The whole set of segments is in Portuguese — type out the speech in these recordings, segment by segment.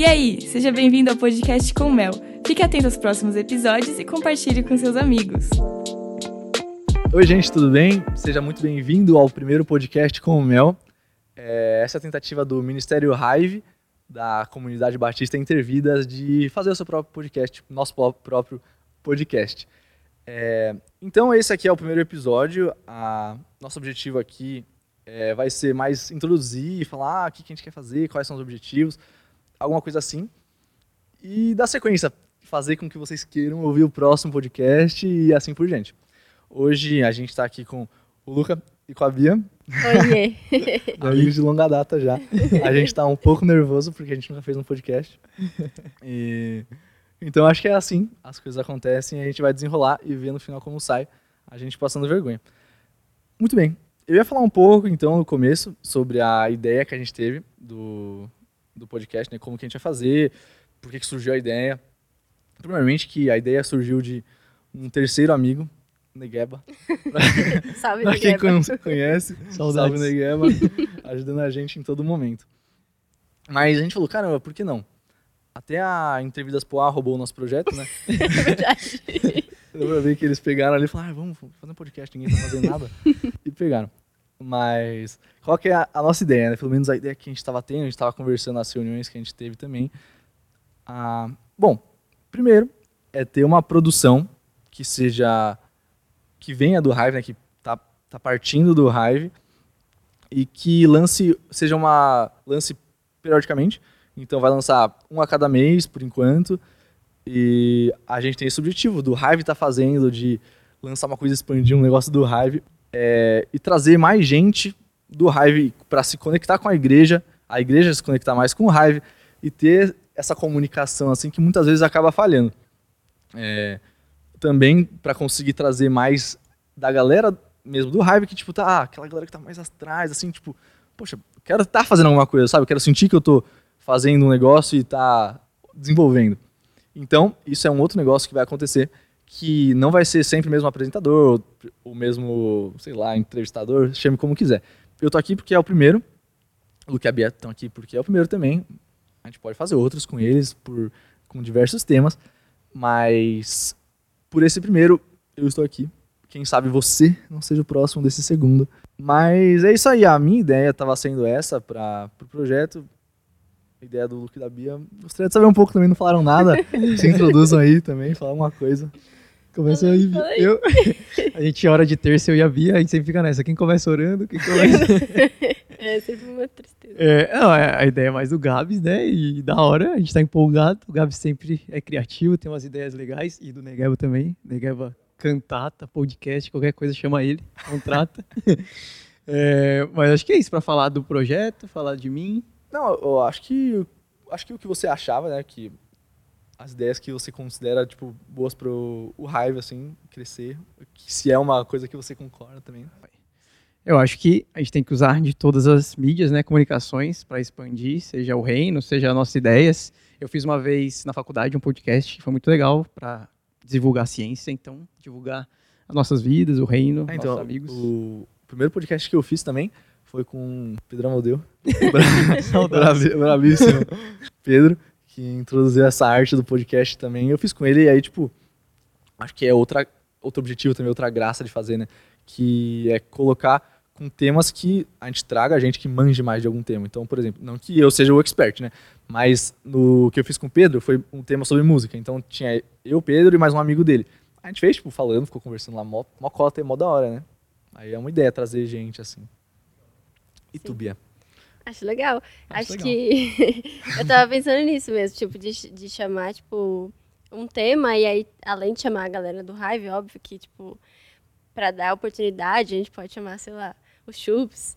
E aí, seja bem-vindo ao podcast com Mel. Fique atento aos próximos episódios e compartilhe com seus amigos. Oi, gente, tudo bem? Seja muito bem-vindo ao primeiro podcast com o Mel. É, essa é a tentativa do Ministério Hive, da comunidade Batista Intervidas, de fazer o seu próprio podcast, nosso próprio podcast. É, então, esse aqui é o primeiro episódio. A, nosso objetivo aqui é, vai ser mais introduzir, falar ah, o que a gente quer fazer, quais são os objetivos, alguma coisa assim. E dar sequência, fazer com que vocês queiram ouvir o próximo podcast e assim por diante. Hoje a gente está aqui com o Luca e com a Bia. Oiê! Amigos de longa data já. A gente está um pouco nervoso porque a gente nunca fez um podcast. E... Então acho que é assim, as coisas acontecem e a gente vai desenrolar e ver no final como sai, a gente passando vergonha. Muito bem, eu ia falar um pouco, então, no começo, sobre a ideia que a gente teve do, do podcast, né? Como que a gente ia fazer, por que, que surgiu a ideia. Primeiramente, que a ideia surgiu de um terceiro amigo, Negueba. Salve, pra quem Negueba. conhece, salve Negueba, ajudando a gente em todo momento. Mas a gente falou, caramba, por que não? Até a Entrevidas Poá roubou o nosso projeto, né? É verdade. Deu pra ver que eles pegaram ali e falaram, ah, vamos fazer um podcast, ninguém tá fazendo nada. e pegaram. Mas qual que é a, a, nossa ideia, né? Pelo menos a ideia que a gente estava tendo, a gente estava conversando nas reuniões que a gente teve também. Ah, bom, primeiro é ter uma produção que seja que venha do Hive, né? Que tá, tá partindo do Hive e que lance seja uma lance periodicamente. Então vai lançar um a cada mês por enquanto. E a gente tem esse objetivo do Hive tá fazendo de lançar uma coisa, expandir um negócio do Hive é, e trazer mais gente do Hive para se conectar com a igreja, a igreja se conectar mais com o Hive e ter essa comunicação assim que muitas vezes acaba falhando. É, também para conseguir trazer mais da galera mesmo do Hive que tipo tá ah, aquela galera que tá mais atrás assim tipo poxa quero estar tá fazendo alguma coisa sabe quero sentir que eu tô fazendo um negócio e tá desenvolvendo então isso é um outro negócio que vai acontecer que não vai ser sempre o mesmo apresentador, o mesmo, sei lá, entrevistador, chame como quiser. Eu tô aqui porque é o primeiro, o Luke e a Bia estão aqui porque é o primeiro também. A gente pode fazer outros com eles, por, com diversos temas, mas por esse primeiro eu estou aqui. Quem sabe você não seja o próximo desse segundo. Mas é isso aí, a minha ideia estava sendo essa para o pro projeto. A ideia do Luke e da Bia. Gostaria de saber um pouco também, não falaram nada. Se introduzam aí também, falar uma coisa. Começa aí, eu. A gente ora de terça, eu e a Bia, a gente sempre fica nessa. Quem começa orando, quem começa. é sempre uma tristeza. É, não, a ideia é mais do Gabs, né? E da hora, a gente tá empolgado. O Gabs sempre é criativo, tem umas ideias legais. E do Negeba também. Negeba cantata, podcast, qualquer coisa chama ele, contrata. é, mas acho que é isso, para falar do projeto, falar de mim. Não, eu acho que. Acho que o que você achava, né? Que as ideias que você considera tipo boas pro o Hive assim crescer, se é uma coisa que você concorda também. Eu acho que a gente tem que usar de todas as mídias, né, comunicações para expandir, seja o reino, seja as nossas ideias. Eu fiz uma vez na faculdade um podcast que foi muito legal para divulgar a ciência, então divulgar as nossas vidas, o reino, ah, então, nossos amigos. O primeiro podcast que eu fiz também foi com Pedro Amaldeu. Bravíssimo. Pedro que introduziu essa arte do podcast também. Eu fiz com ele e aí, tipo, acho que é outra, outro objetivo também, outra graça de fazer, né? Que é colocar com temas que a gente traga a gente que manje mais de algum tema. Então, por exemplo, não que eu seja o expert, né? Mas no que eu fiz com o Pedro foi um tema sobre música. Então tinha eu, Pedro e mais um amigo dele. A gente fez, tipo, falando, ficou conversando lá, mó, mó cota e mó da hora, né? Aí é uma ideia trazer gente assim. E Sim. tu, Bia? Acho legal. Acho, Acho legal. que eu tava pensando nisso mesmo, tipo, de, de chamar, tipo, um tema e aí, além de chamar a galera do Hive, óbvio que, tipo, pra dar oportunidade, a gente pode chamar, sei lá, os Chups.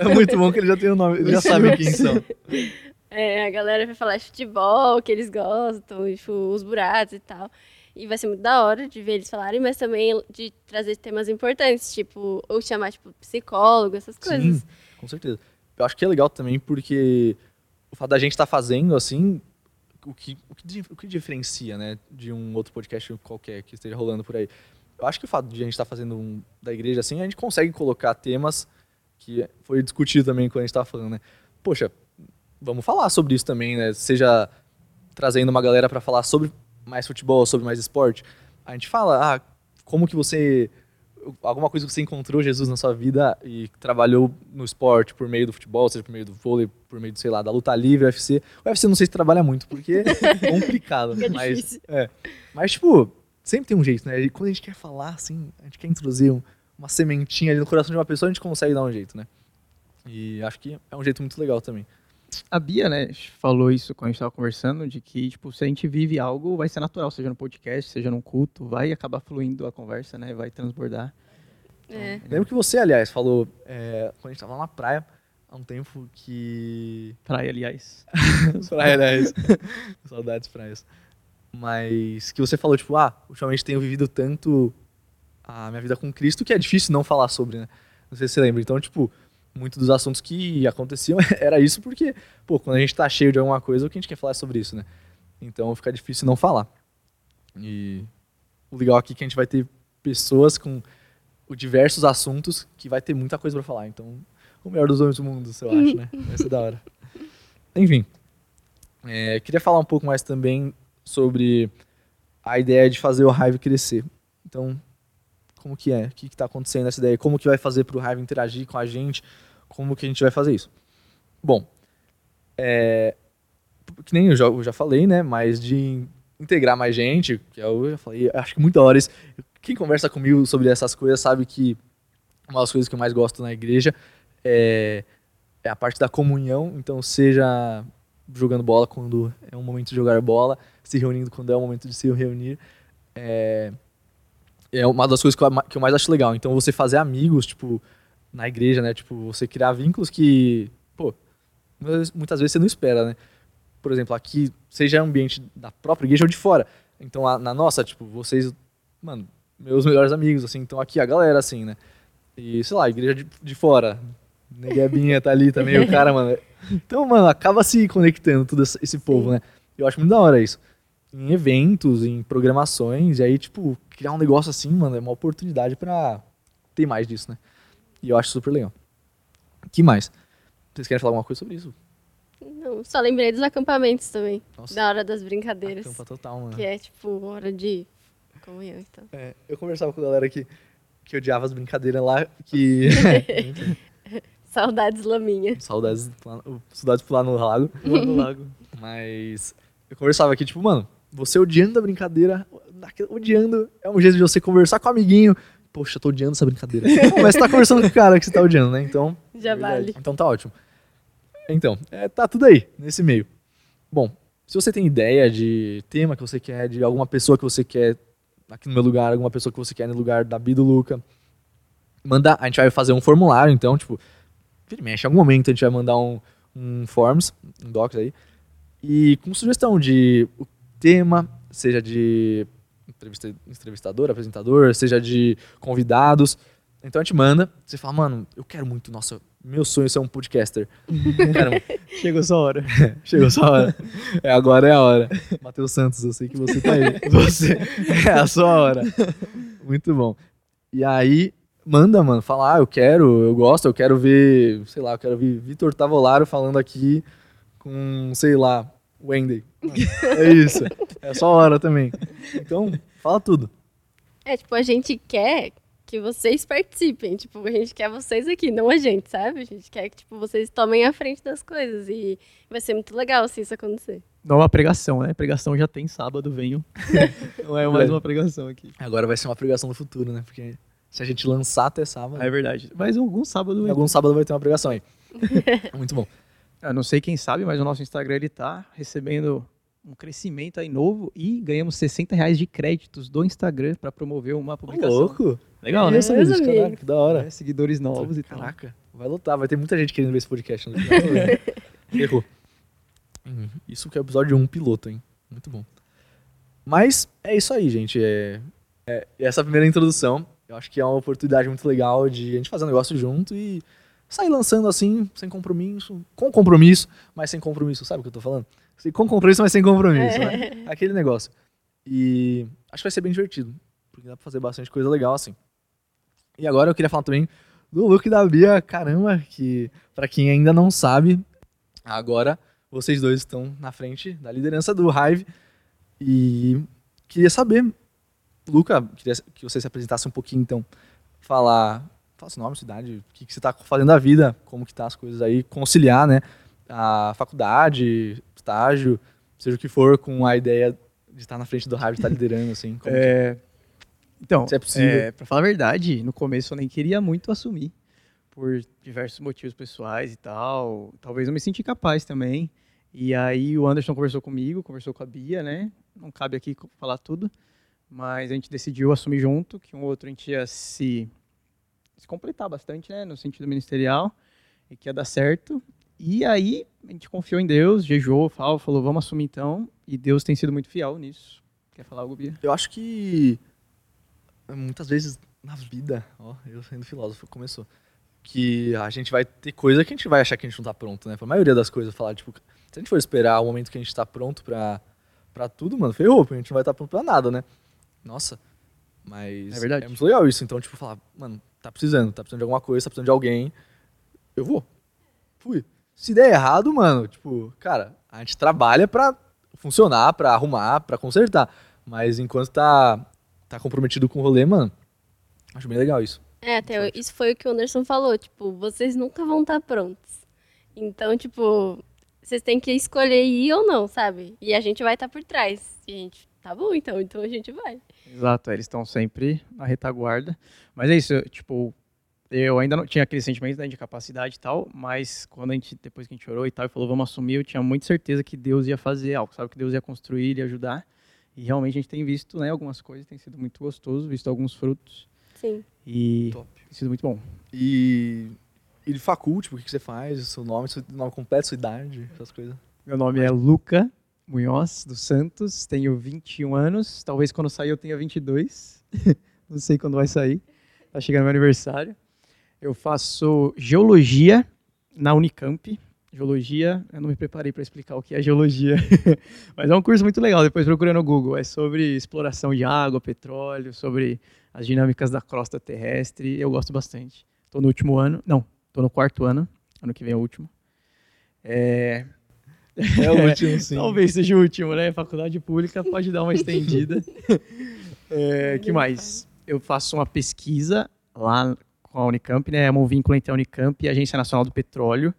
é muito bom que ele já tem o nome, ele já sabe quem são. É, a galera vai falar futebol, que eles gostam, tipo, os buratos e tal. E vai ser muito da hora de ver eles falarem, mas também de trazer temas importantes, tipo, ou chamar, tipo, psicólogo, essas coisas. Sim, com certeza eu acho que é legal também porque o fato da gente estar tá fazendo assim, o que, o, que, o que diferencia, né, de um outro podcast qualquer que esteja rolando por aí. Eu acho que o fato de a gente estar tá fazendo um da igreja assim, a gente consegue colocar temas que foi discutido também quando a gente estava falando, né? Poxa, vamos falar sobre isso também, né? Seja trazendo uma galera para falar sobre mais futebol, sobre mais esporte. A gente fala, ah, como que você alguma coisa que você encontrou Jesus na sua vida e trabalhou no esporte por meio do futebol, seja por meio do vôlei, por meio, do, sei lá, da luta livre, UFC. O UFC não sei se trabalha muito, porque é complicado. É mas, difícil. é. mas, tipo, sempre tem um jeito, né? E quando a gente quer falar, assim, a gente quer introduzir um- uma sementinha ali no coração de uma pessoa, a gente consegue dar um jeito, né? E acho que é um jeito muito legal também. A Bia, né, falou isso quando a gente tava conversando, de que, tipo, se a gente vive algo, vai ser natural, seja no podcast, seja num culto, vai acabar fluindo a conversa, né, vai transbordar. É. Lembro que você, aliás, falou, é, quando a gente tava lá na praia, há um tempo que Praia, aliás. Praia 10. Saudades praias. Mas que você falou, tipo, ah, ultimamente tenho vivido tanto a minha vida com Cristo que é difícil não falar sobre, né? Não sei se você lembra. Então, tipo, muitos dos assuntos que aconteciam era isso porque, pô, quando a gente tá cheio de alguma coisa, o que a gente quer falar é sobre isso, né? Então fica difícil não falar. E o legal aqui é que a gente vai ter pessoas com diversos assuntos que vai ter muita coisa pra falar. Então, o melhor dos homens do mundo, eu acho, né? Vai ser da hora. Enfim, é, queria falar um pouco mais também sobre a ideia de fazer o Hive crescer. Então, como que é? O que está acontecendo nessa ideia? Como que vai fazer para o Hive interagir com a gente? Como que a gente vai fazer isso? Bom, é, que nem eu já, eu já falei, né? Mas de integrar mais gente, que eu já falei, acho que muita hora isso. Quem conversa comigo sobre essas coisas sabe que uma das coisas que eu mais gosto na igreja é, é a parte da comunhão. Então, seja jogando bola quando é um momento de jogar bola, se reunindo quando é o momento de se reunir. É, é uma das coisas que eu, que eu mais acho legal. Então, você fazer amigos, tipo, na igreja, né? Tipo, você criar vínculos que, pô, muitas vezes- você não espera, né? Por exemplo, aqui, seja ambiente da própria igreja ou de fora. Então, a- na nossa, tipo, vocês, mano, meus melhores amigos, assim. Então, aqui a galera, assim, né? E, sei lá, a igreja de, de fora. Neguebinha tá ali também, o cara, mano. Então, mano, acaba se conectando todo esse esse povo, né? Eu acho muito da hora isso. Em eventos, em programações, e aí, tipo, criar um negócio assim, mano, é uma oportunidade pra ter mais disso, né? E eu acho super legal. que mais? Vocês querem falar alguma coisa sobre isso? Não, só lembrei dos acampamentos também. Nossa, Da hora das brincadeiras. acampa total, mano. Que é, tipo, hora de comunhão e tal. É, eu conversava com a galera que, que odiava as brincadeiras lá, que. Saudades laminha. saudades, saudades de pular no lago. Lá no lago. Mas eu conversava aqui, tipo, mano, você odiando a brincadeira, odiando, é um jeito de você conversar com o amiguinho. Poxa, tô odiando essa brincadeira. Pô, mas você tá conversando com o cara que você tá odiando, né? Então. Já vale. Então tá ótimo. Então, é, tá tudo aí, nesse meio. Bom, se você tem ideia de tema que você quer, de alguma pessoa que você quer aqui no meu lugar, alguma pessoa que você quer no lugar da Bi do Luca, manda, a gente vai fazer um formulário, então, tipo, vira mexe, em algum momento a gente vai mandar um, um forms, um docs aí, e com sugestão de tema, seja de entrevista- entrevistador, apresentador, seja de convidados. Então a gente manda, você fala, mano, eu quero muito, nossa, meu sonho é ser um podcaster. Caramba, Chegou sua hora. chegou sua hora. É, agora é a hora. Matheus Santos, eu sei que você tá aí. Você, é a sua hora. Muito bom. E aí, manda, mano, fala, ah, eu quero, eu gosto, eu quero ver, sei lá, eu quero ver Vitor Tavolaro falando aqui com, sei lá, Wendy. É isso. É sua hora também. Então, fala tudo. É, tipo, a gente quer que vocês participem. Tipo, a gente quer vocês aqui, não a gente, sabe? A gente quer que, tipo, vocês tomem a frente das coisas. E vai ser muito legal se isso acontecer. Não é uma pregação, né? Pregação já tem sábado, venham. Não é mais uma pregação aqui. Agora vai ser uma pregação no futuro, né? Porque se a gente lançar até sábado, É verdade. Mas algum sábado. algum sábado vai ter uma pregação aí. Muito bom. Eu não sei quem sabe, mas o nosso Instagram ele tá recebendo um crescimento aí novo e ganhamos 60 reais de créditos do Instagram para promover uma Ô, publicação. louco. Legal, Eu né? caralho, amigos. que da hora. É, seguidores novos e tal. Caraca, vai lotar, vai ter muita gente querendo ver esse podcast. No final. Errou. Hum, Isso que é o episódio 1 piloto, hein? Muito bom. Mas é isso aí, gente. É, é- essa primeira introdução, eu acho que é uma oportunidade muito legal de a gente fazer um negócio junto e sair lançando assim, sem compromisso, com compromisso, mas sem compromisso, sabe o que eu tô falando? Com compromisso, mas sem compromisso, né? Aquele negócio. E acho que vai ser bem divertido, porque dá pra fazer bastante coisa legal assim. E agora eu queria falar também do look da Bia, caramba, que pra quem ainda não sabe, agora vocês dois estão na frente da liderança do Hive. E queria saber, Luca, queria que você se apresentasse um pouquinho, então, falar, fala seu nome, cidade, o que, que você está fazendo da vida, como que tá as coisas aí, conciliar, né, a faculdade, estágio, seja o que for, com a ideia de estar na frente do de estar liderando, assim. Como É, então, Se é possível. é, pra falar a verdade, no começo eu nem queria muito assumir, por diversos motivos pessoais e tal. Talvez eu me senti capaz também. E aí o Anderson conversou comigo, conversou com a Bia, né? Não cabe aqui falar tudo, mas a gente decidiu assumir junto, que um outro a gente ia se, se completar bastante, né? No sentido ministerial, e que ia dar certo. E aí a gente confiou em Deus, jejou, falou, falou, vamos assumir então. E Deus tem sido muito fiel nisso. Quer falar algo, Bia? Eu acho que muitas vezes na vida, ó, eu sendo filósofo, começou, que a gente vai ter coisa que a gente vai achar que a gente não tá pronto, né? Pra maioria das coisas, falar, tipo, se a gente for esperar o momento que a gente tá pronto pra, pra tudo, mano, ferrou, a gente não vai estar pronto pra nada, né? Nossa, mas É verdade. é muito legal isso, então, tipo, falar, mano, tá precisando, tá precisando de alguma coisa, tá precisando de alguém, eu vou. Fui. Se der errado, mano, tipo, cara, a gente trabalha pra funcionar, pra arrumar, pra consertar. Mas enquanto tá, tá comprometido com o rolê, mano, acho bem legal isso. É, até isso foi o que o Anderson falou. Tipo, vocês nunca vão estar prontos. Então, tipo, vocês têm que escolher ir ou não, sabe? E a gente vai estar por trás. E a gente, tá bom, então, então a gente vai. Exato, eles estão sempre na retaguarda. Mas é isso, eu, tipo, eu ainda não tinha aquele sentimento né, de capacidade e tal, mas quando a gente, depois que a gente orou e tal, e falou, vamos assumir, eu tinha muita certeza que Deus ia fazer algo, sabe? Que Deus ia construir, ia ajudar. E realmente a gente tem visto, né, algumas coisas, tem sido muito gostoso, visto alguns frutos. Sim. E Top. tem sido muito bom. E, e de facul, tipo, o que, que você faz, o seu nome, seu nome completo, sua idade, essas coisas. Meu nome é Luca Munhoz dos Santos, tenho 21 anos, talvez quando sair eu tenha 22, não sei quando vai sair, tá chegando meu aniversário. Eu faço geologia na Unicamp. Geologia, eu não me preparei para explicar o que é geologia, mas é um curso muito legal, depois procura no Google. É sobre exploração de água, petróleo, sobre as dinâmicas da crosta terrestre, eu gosto bastante. Estou no último ano, não, estou no quarto ano, ano que vem é o último. É, É o último, sim. Talvez seja o último, né? Faculdade pública pode dar uma estendida. É, que mais? Eu faço uma pesquisa lá com a Unicamp, né? É um vínculo entre a Unicamp e a Agência Nacional do Petróleo.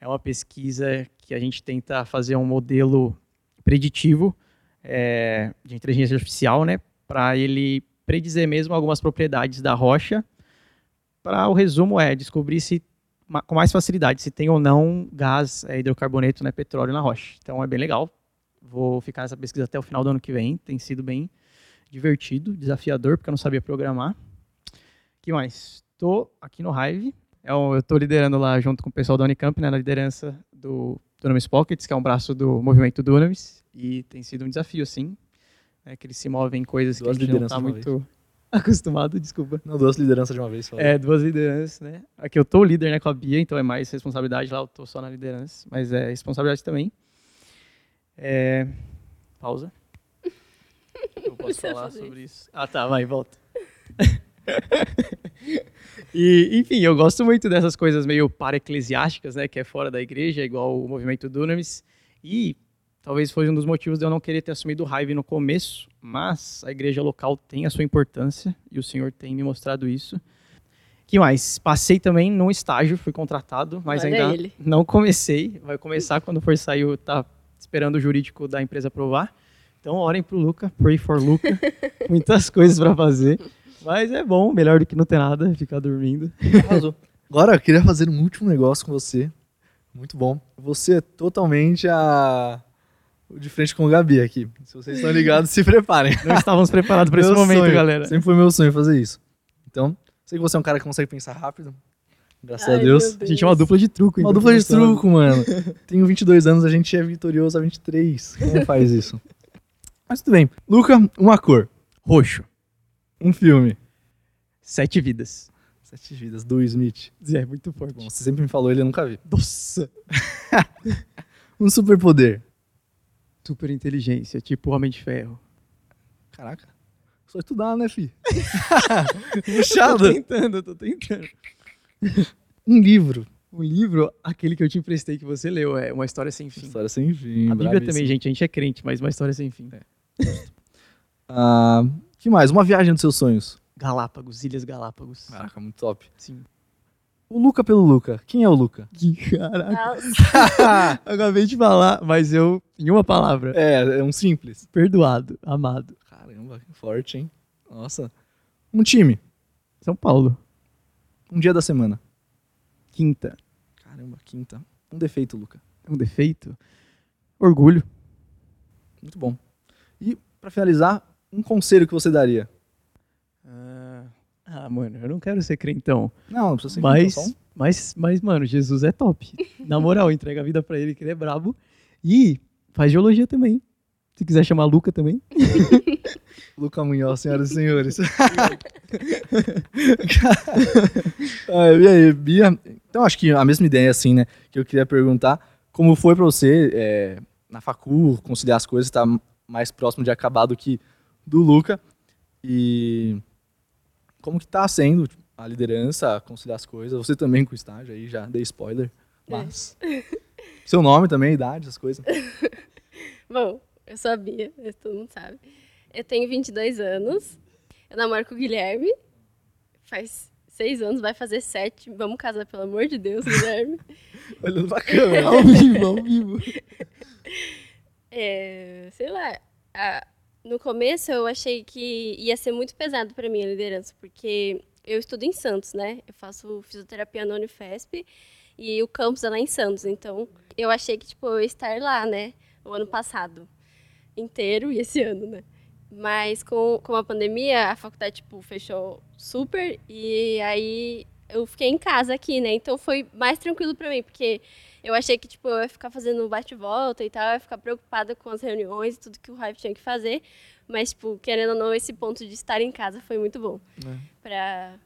É uma pesquisa que a gente tenta fazer um modelo preditivo é, de inteligência artificial, né? Para ele predizer mesmo algumas propriedades da rocha. Para o resumo é descobrir se com mais facilidade se tem ou não gás, é, hidrocarboneto, né, petróleo na rocha. Então é bem legal. Vou ficar nessa pesquisa até o final do ano que vem. Tem sido bem divertido, desafiador, porque eu não sabia programar. que mais? Estou aqui no Hive. É Eu estou liderando lá junto com o pessoal da Unicamp, né, na liderança do Dunamis Pockets, que é um braço do movimento Dunamis. E tem sido um desafio, sim. Né, que eles se movem em coisas Duas que a gente não está muito acostumado, desculpa. Não, duas lideranças de uma vez. Falei. É, duas lideranças, né? Aqui eu tô o líder, né, com a Bia, então é mais responsabilidade lá, eu tô só na liderança, mas é responsabilidade também. É... Pausa. Eu posso falar sobre isso. Ah, tá, vai, volta. e, enfim, eu gosto muito dessas coisas meio para-eclesiásticas, né, que é fora da igreja, igual o movimento Dunamis, e talvez foi um dos motivos de eu não querer ter assumido o Hive no começo, mas a igreja local tem a sua importância, e o Senhor tem me mostrado isso. que mais? Passei também num estágio, fui contratado, mas Olha ainda ele. não comecei. Vai começar quando for sair, o- tá esperando o jurídico da empresa aprovar. Então orem pro Luca, pray for Luca. Muitas coisas para fazer. Mas é bom, melhor do que não ter nada, ficar dormindo. Arrasou. Agora eu queria fazer um último negócio com você. Muito bom. Você é totalmente a. de frente com o Gabi aqui. Se vocês estão ligados, se preparem. Não estávamos preparados para esse momento, sonho. galera. Sempre foi meu sonho fazer isso. Então, sei que você é um cara que consegue pensar rápido. Graças Ai, a Deus. meu A gente é uma dupla de truco. Uma então, dupla de truco, mano. Tenho 22 anos, a gente é vitorioso a 23. Como faz isso? Mas tudo bem. Luca, uma cor. Roxo. Um filme. Sete vidas. Sete vidas, do Smith. É, muito forte. Bom, você sempre me falou ele, eu nunca vi. Nossa. Um superpoder. Super inteligência, tipo Homem de Ferro. Caraca. Só estudar, né, fi? Tô Puxado. tentando, tô tentando. Um livro. Um livro, aquele que eu te emprestei que você leu, é Uma História Sem Fim. História sem fim. a Bíblia bravíssimo. também, gente, a gente é crente, mas Uma História Sem Fim. Ah, que mais? Uma viagem dos seus sonhos. Galápagos, Ilhas Galápagos. Caraca, muito top. Sim. O Luca pelo Luca. Quem é o Luca? Que caraca. Acabei de falar, mas eu, em uma palavra, É, é um simples. perdoado, amado. Caramba, que forte, hein? Nossa. Um time. São Paulo, Um dia da semana. quinta. Caramba, quinta. Um defeito, Luca. Um defeito? Orgulho. Muito bom. E, pra finalizar, um conselho que você daria. Ah, mano, eu não quero ser crentão. Não, não precisa ser Mas, um- mas, mas, mano, Jesus é top. Na moral, entrega a vida pra ele, que ele é brabo. E faz geologia também. Se quiser chamar Luca também. Luca Munhoz, senhoras e senhores. Ah, e aí, Bia? Então, acho que a mesma ideia, assim, né? Que eu queria perguntar. Como foi pra você, é, na facul, conciliar as coisas, tá mais próximo de acabar do que do Luca. E como que tá sendo a liderança, conciliar as coisas? Você também com o estágio aí, já dei spoiler. Mas... Seu nome também, idade, essas coisas. Bom, eu sou a Bia, isso todo mundo sabe. Eu tenho 22 anos. Eu namoro com o Guilherme. Faz seis anos, vai fazer sete. Vamos casar, pelo amor de Deus, Guilherme. Olhando pra câmera. Ao vivo, ao vivo. É, sei lá, a- no começo eu achei que ia ser muito pesado para mim a liderança, porque eu estudo em Santos, né? Eu faço fisioterapia na Unifesp e o campus é lá em Santos, então eu achei que tipo eu ia estar lá, né? O ano passado inteiro e esse ano, né? Mas com, com a pandemia, a faculdade tipo fechou super e aí eu fiquei em casa aqui, né? Então foi mais tranquilo para mim, porque eu achei que, tipo, eu ia ficar fazendo bate-volta e tal, eu ia ficar preocupada com as reuniões e tudo que o Hive tinha que fazer. Mas, tipo, querendo ou não, esse ponto de estar em casa foi muito bom. É. Pra...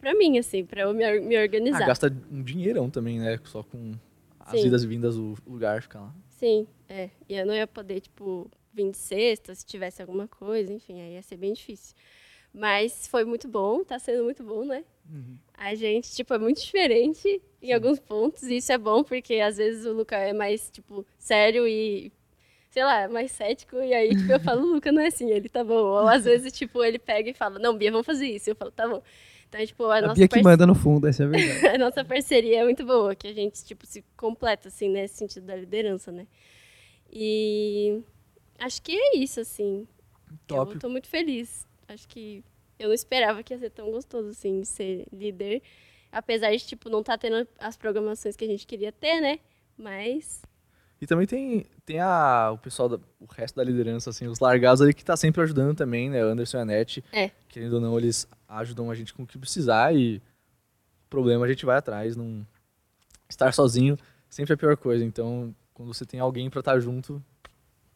Pra mim, assim, pra eu me, me Ah, organizar. gasta um dinheirão também, né? Só com as Sim. idas e vindas do lugar ficar lá. Sim, é. E eu não ia poder, tipo, vir de sexta, se tivesse alguma coisa, enfim, aí ia ser bem difícil. Mas foi muito bom, tá sendo muito bom, né? A gente, tipo, é muito diferente em alguns pontos, e isso é bom, porque às vezes o Luca é mais, tipo, sério e, sei lá, mais cético, e aí, tipo, eu falo, Luca, não é assim, ele tá bom. Ou às vezes, tipo, ele pega e fala, não, Bia, vamos fazer isso. Eu falo, tá bom. Então, tipo, a, A nossa Bia que manda no fundo, essa é a verdade. a nossa parceria é muito boa, que a gente, tipo, se completa, assim, nesse sentido da liderança, né? E acho que é isso, assim. Top. Eu tô muito feliz. Acho que eu não esperava que ia ser tão gostoso, assim, ser líder. Apesar de, tipo, não estar tendo as programações que a gente queria ter, né? Mas, E também tem, tem a, o pessoal, da, o resto da liderança, assim, os largados ali que tá sempre ajudando também, né? O Anderson e a. É. Querendo ou não, eles ajudam a gente com o que precisar e problema a gente vai atrás. Não... Estar sozinho sempre é a pior coisa. Então, quando você tem alguém pra estar junto,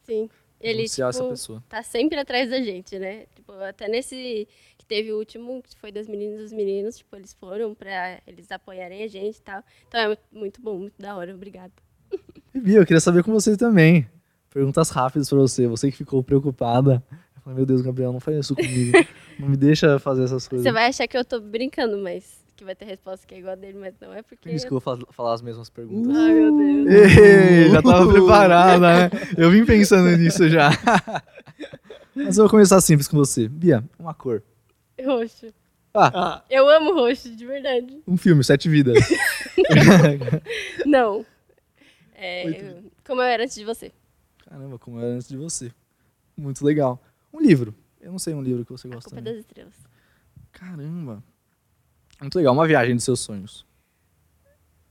sim. Ele, tipo, tá sempre atrás da gente, né? Tipo, até nesse teve o último, que foi das meninas e dos meninos, tipo, eles foram pra eles apoiarem a gente e tal. Então é muito- bom, muito da hora, obrigada. Bia, eu queria saber com você também. Perguntas rápidas pra você. Você que ficou preocupada. Eu falei, meu Deus, Gabriel, não faz isso comigo. não me deixa fazer essas coisas. Você vai achar que eu tô brincando, mas que vai ter resposta que é igual a dele, mas não é porque. Por isso que eu vou fa- falar as mesmas perguntas. Ai, meu Deus. Ei, já tava preparada, né? Eu vim pensando nisso já. Mas eu vou começar simples com você. Bia, uma cor. Roxo. Ah, Ah, Eu amo roxo, de verdade. um filme, Sete Vidas. Não. É, eu- como eu era antes de você. Caramba, como era antes de você. Muito legal. Um livro. Eu não sei um livro que você A gosta. Culpa né? das Estrelas. Caramba. Muito legal. Uma viagem dos seus sonhos.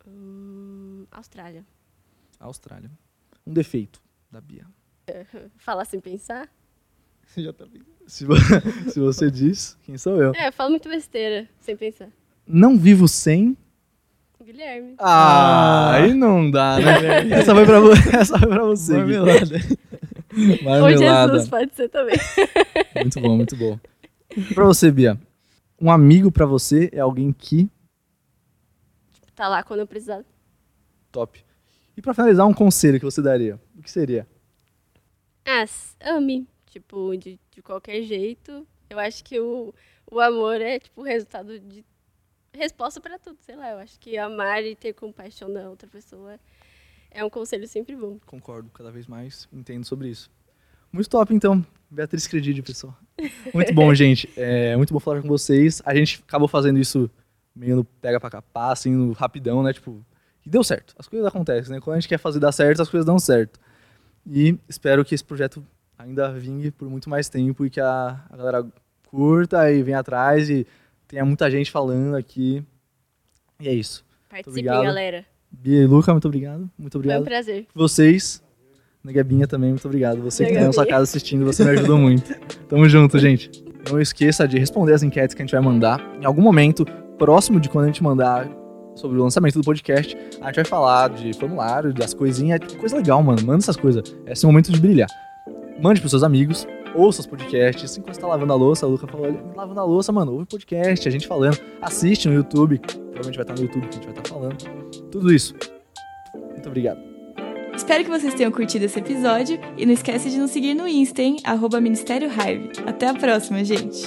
Hum, Austrália. Austrália. Um defeito da Bia. Falar sem pensar? Você já tá bem. Se, se você diz, quem sou eu? É, eu falo muito besteira, sem pensar. Não vivo sem. Guilherme. Ah, aí não dá, né? essa, foi pra, essa foi pra você. Gui. Marmelada. Ou Marmelada. Jesus, pode ser também. Muito bom, muito bom. Pra você, Bia. Um amigo pra você é alguém que. Tá lá quando eu precisar. Top. E pra finalizar, um conselho que você daria. O que seria? Ah, s- ame. Tipo, de, de qualquer jeito. Eu acho que o, o amor é, tipo, o resultado de resposta para tudo, sei lá. Eu acho que amar e ter compaixão da outra pessoa é um conselho sempre bom. Concordo, cada vez mais entendo sobre isso. Muito top, então. Beatriz Credide, pessoal. Muito bom, gente. É muito bom falar com vocês. A gente acabou fazendo isso meio no pega pra capar, assim, no rapidão, né? Tipo, e deu certo. As coisas acontecem, né? Quando a gente quer fazer dar certo, as coisas dão certo. E espero que esse projeto ainda vingue por muito mais tempo e que a, a galera curta e venha atrás e tenha muita gente falando aqui. E é isso. Participem, galera. Bia e Luca, muito obrigado. Muito obrigado. Foi um prazer. Vocês, Negabinha também, muito obrigado. Você que está na sua casa assistindo, você me ajudou muito. Tamo junto, gente. Não esqueça de responder as enquetes que a gente vai mandar. Em algum momento, próximo de quando a gente mandar sobre o lançamento do podcast, a gente vai falar de formulário, das coisinhas. Coisa legal, mano. Manda essas coisas. Esse é o momento de brilhar. Mande pros seus amigos, ouça os podcasts. Enquanto você tá lavando a louça, a Luca falou, lavando a louça, mano, ouve podcast, a gente falando. Assiste no YouTube, provavelmente vai estar no YouTube que a gente vai estar falando. Tudo isso. Muito obrigado. Espero que vocês tenham curtido esse episódio e não esquece de nos seguir no Insta, hein? Ministério Hive. Até a próxima, gente!